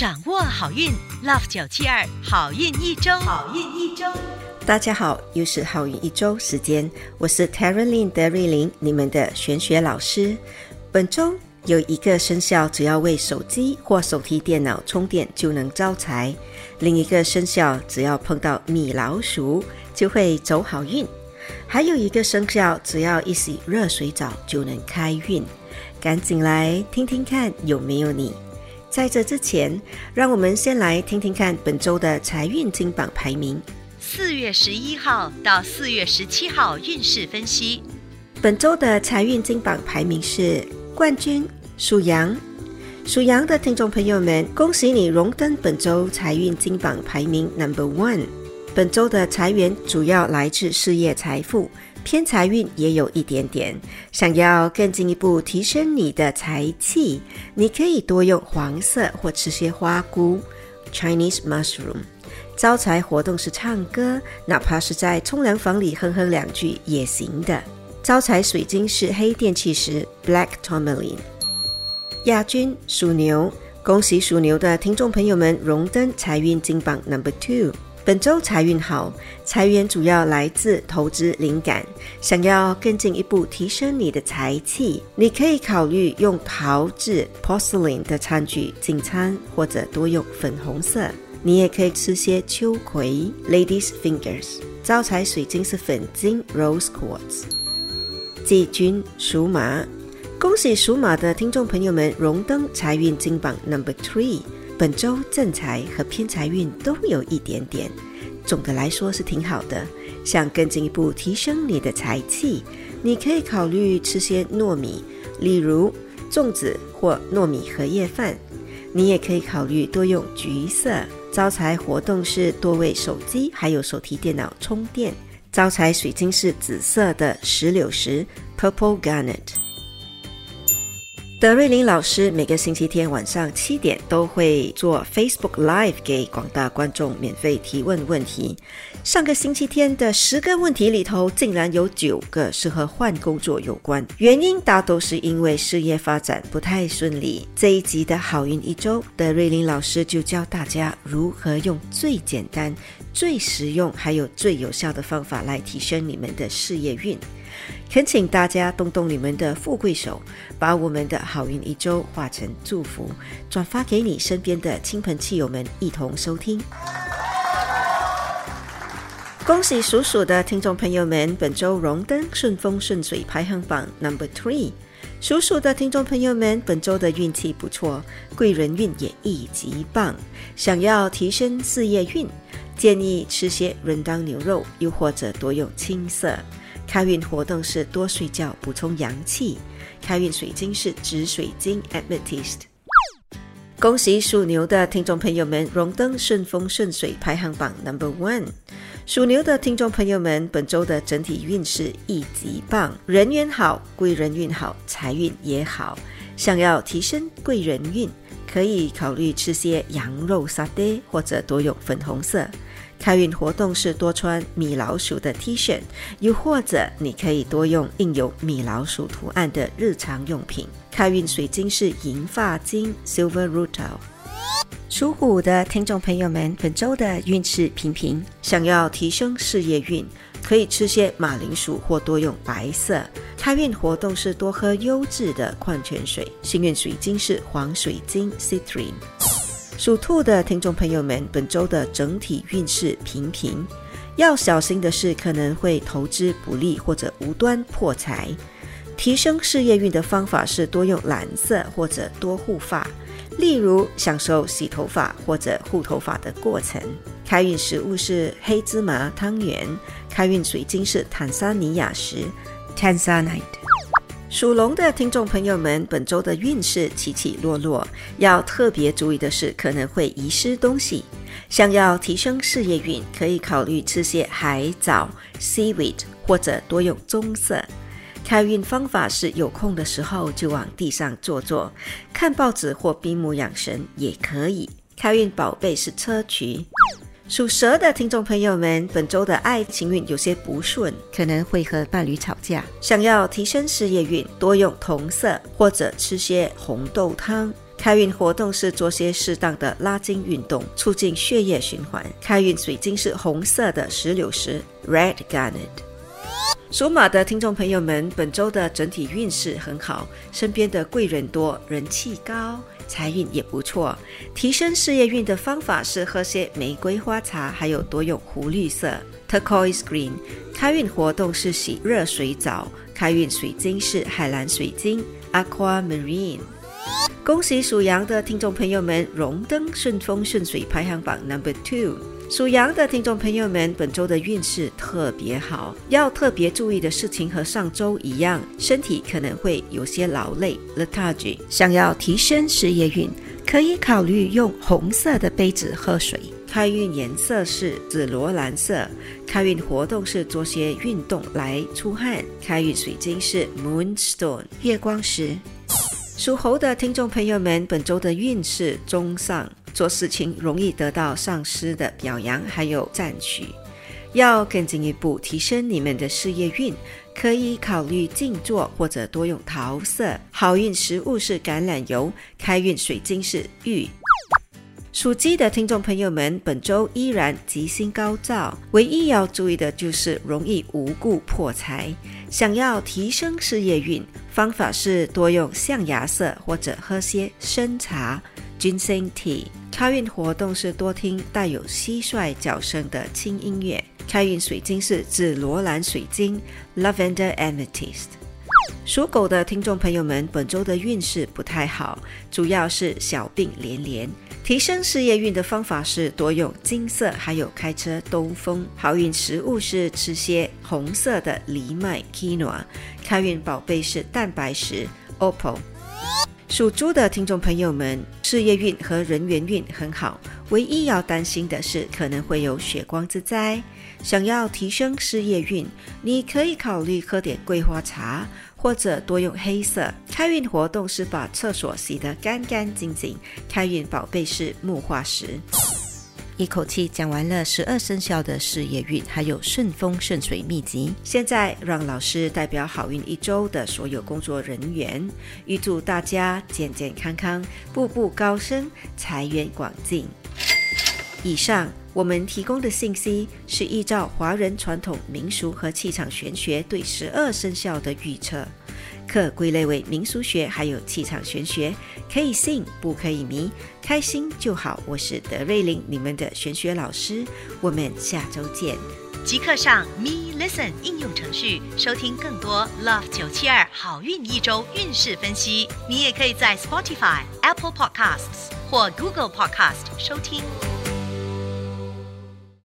掌握好运，Love 九七二好运一周，好运一周。大家好，又是好运一周时间，我是 t a r a l y n 德瑞琳，你们的玄学老师。本周有一个生肖，只要为手机或手提电脑充电就能招财；另一个生肖，只要碰到米老鼠就会走好运；还有一个生肖，只要一洗热水澡就能开运。赶紧来听听看，有没有你？在这之前，让我们先来听听看本周的财运金榜排名。四月十一号到四月十七号运势分析。本周的财运金榜排名是冠军属羊。属羊的听众朋友们，恭喜你荣登本周财运金榜排名 Number One。本周的财源主要来自事业财富。偏财运也有一点点，想要更进一步提升你的财气，你可以多用黄色或吃些花菇 （Chinese mushroom）。招财活动是唱歌，哪怕是在冲凉房里哼哼两句也行的。招财水晶是黑电气石 （Black Tourmaline）。亚军属牛，恭喜属牛的听众朋友们荣登财运金榜 Number Two。本周财运好，财源主要来自投资灵感。想要更进一步提升你的财气，你可以考虑用陶制 （porcelain） 的餐具进餐，或者多用粉红色。你也可以吃些秋葵 （ladies' fingers）。招财水晶是粉晶 （rose quartz）。季军属马，恭喜属马的听众朋友们荣登财运金榜 Number Three。本周正财和偏财运都有一点点，总的来说是挺好的。想更进一步提升你的财气，你可以考虑吃些糯米，例如粽子或糯米荷叶饭。你也可以考虑多用橘色。招财活动是多为手机还有手提电脑充电。招财水晶是紫色的石榴石 （Purple Garnet）。德瑞琳老师每个星期天晚上七点都会做 Facebook Live 给广大观众免费提问问题。上个星期天的十个问题里头，竟然有九个是和换工作有关，原因大都是因为事业发展不太顺利。这一集的好运一周，德瑞琳老师就教大家如何用最简单、最实用还有最有效的方法来提升你们的事业运。恳请大家动动你们的富贵手，把我们的好运一周化成祝福，转发给你身边的亲朋戚友们一同收听。恭喜属鼠的听众朋友们，本周荣登顺风顺水排行榜 Number Three。属鼠的听众朋友们，本周的运气不错，贵人运也一级棒。想要提升事业运，建议吃些润当牛肉，又或者多用青色。开运活动是多睡觉，补充阳气。开运水晶是紫水晶 （Amethyst）。恭喜属牛的听众朋友们荣登顺风顺水排行榜 Number One。属牛的听众朋友们，本周的整体运势一级棒，人缘好，贵人运好，财运也好。想要提升贵人运，可以考虑吃些羊肉沙爹，或者多用粉红色。开运活动是多穿米老鼠的 T 恤，又或者你可以多用印有米老鼠图案的日常用品。开运水晶是银发晶 （Silver Rutil）。属虎的听众朋友们，本周的运势平平，想要提升事业运，可以吃些马铃薯或多用白色。开运活动是多喝优质的矿泉水。幸运水晶是黄水晶 （Citrine）。属兔的听众朋友们，本周的整体运势平平，要小心的是可能会投资不利或者无端破财。提升事业运的方法是多用蓝色或者多护发，例如享受洗头发或者护头发的过程。开运食物是黑芝麻汤圆，开运水晶是坦桑尼亚石 （Tanzanite）。属龙的听众朋友们，本周的运势起起落落，要特别注意的是可能会遗失东西。想要提升事业运，可以考虑吃些海藻 （seaweed） 或者多用棕色。开运方法是有空的时候就往地上坐坐，看报纸或闭目养神也可以。开运宝贝是砗磲。属蛇的听众朋友们，本周的爱情运有些不顺，可能会和伴侣吵架。想要提升事业运，多用同色或者吃些红豆汤。开运活动是做些适当的拉筋运动，促进血液循环。开运水晶是红色的石榴石 （Red Garnet）。属马的听众朋友们，本周的整体运势很好，身边的贵人多，人气高，财运也不错。提升事业运的方法是喝些玫瑰花茶，还有多用湖绿色 （Turquoise Green）。开运活动是洗热水澡。开运水晶是海蓝水晶 （Aquamarine）。恭喜属羊的听众朋友们，荣登顺风顺水排行榜 Number Two。属羊的听众朋友们，本周的运势特别好，要特别注意的事情和上周一样，身体可能会有些劳累 （lethargy）。想要提升事业运，可以考虑用红色的杯子喝水。开运颜色是紫罗兰色。开运活动是做些运动来出汗。开运水晶是 Moonstone 月光石。属猴的听众朋友们，本周的运势中上。做事情容易得到上司的表扬，还有赞许。要更进一步提升你们的事业运，可以考虑静坐或者多用桃色。好运食物是橄榄油，开运水晶是玉。属鸡的听众朋友们，本周依然吉星高照，唯一要注意的就是容易无故破财。想要提升事业运，方法是多用象牙色或者喝些生茶 （ginseng tea）。开运活动是多听带有蟋蟀叫声的轻音乐。开运水晶是紫罗兰水晶 （Lavender Amethyst）。属狗的听众朋友们，本周的运势不太好，主要是小病连连。提升事业运的方法是多用金色，还有开车兜风。好运食物是吃些红色的藜麦 （quinoa）。开运宝贝是蛋白石 （opal）。属猪的听众朋友们，事业运和人缘运很好，唯一要担心的是可能会有血光之灾。想要提升事业运，你可以考虑喝点桂花茶，或者多用黑色。开运活动是把厕所洗得干干净净。开运宝贝是木化石。一口气讲完了十二生肖的事业运，还有顺风顺水秘籍。现在让老师代表好运一周的所有工作人员，预祝大家健健康康，步步高升，财源广进。以上我们提供的信息是依照华人传统民俗和气场玄学对十二生肖的预测。可归类为民俗学，还有气场玄学，可以信不可以迷，开心就好。我是德瑞琳，你们的玄学老师，我们下周见。即刻上 Me Listen 应用程序收听更多 Love 九七二好运一周运势分析。你也可以在 Spotify、Apple Podcasts 或 Google Podcast 收听。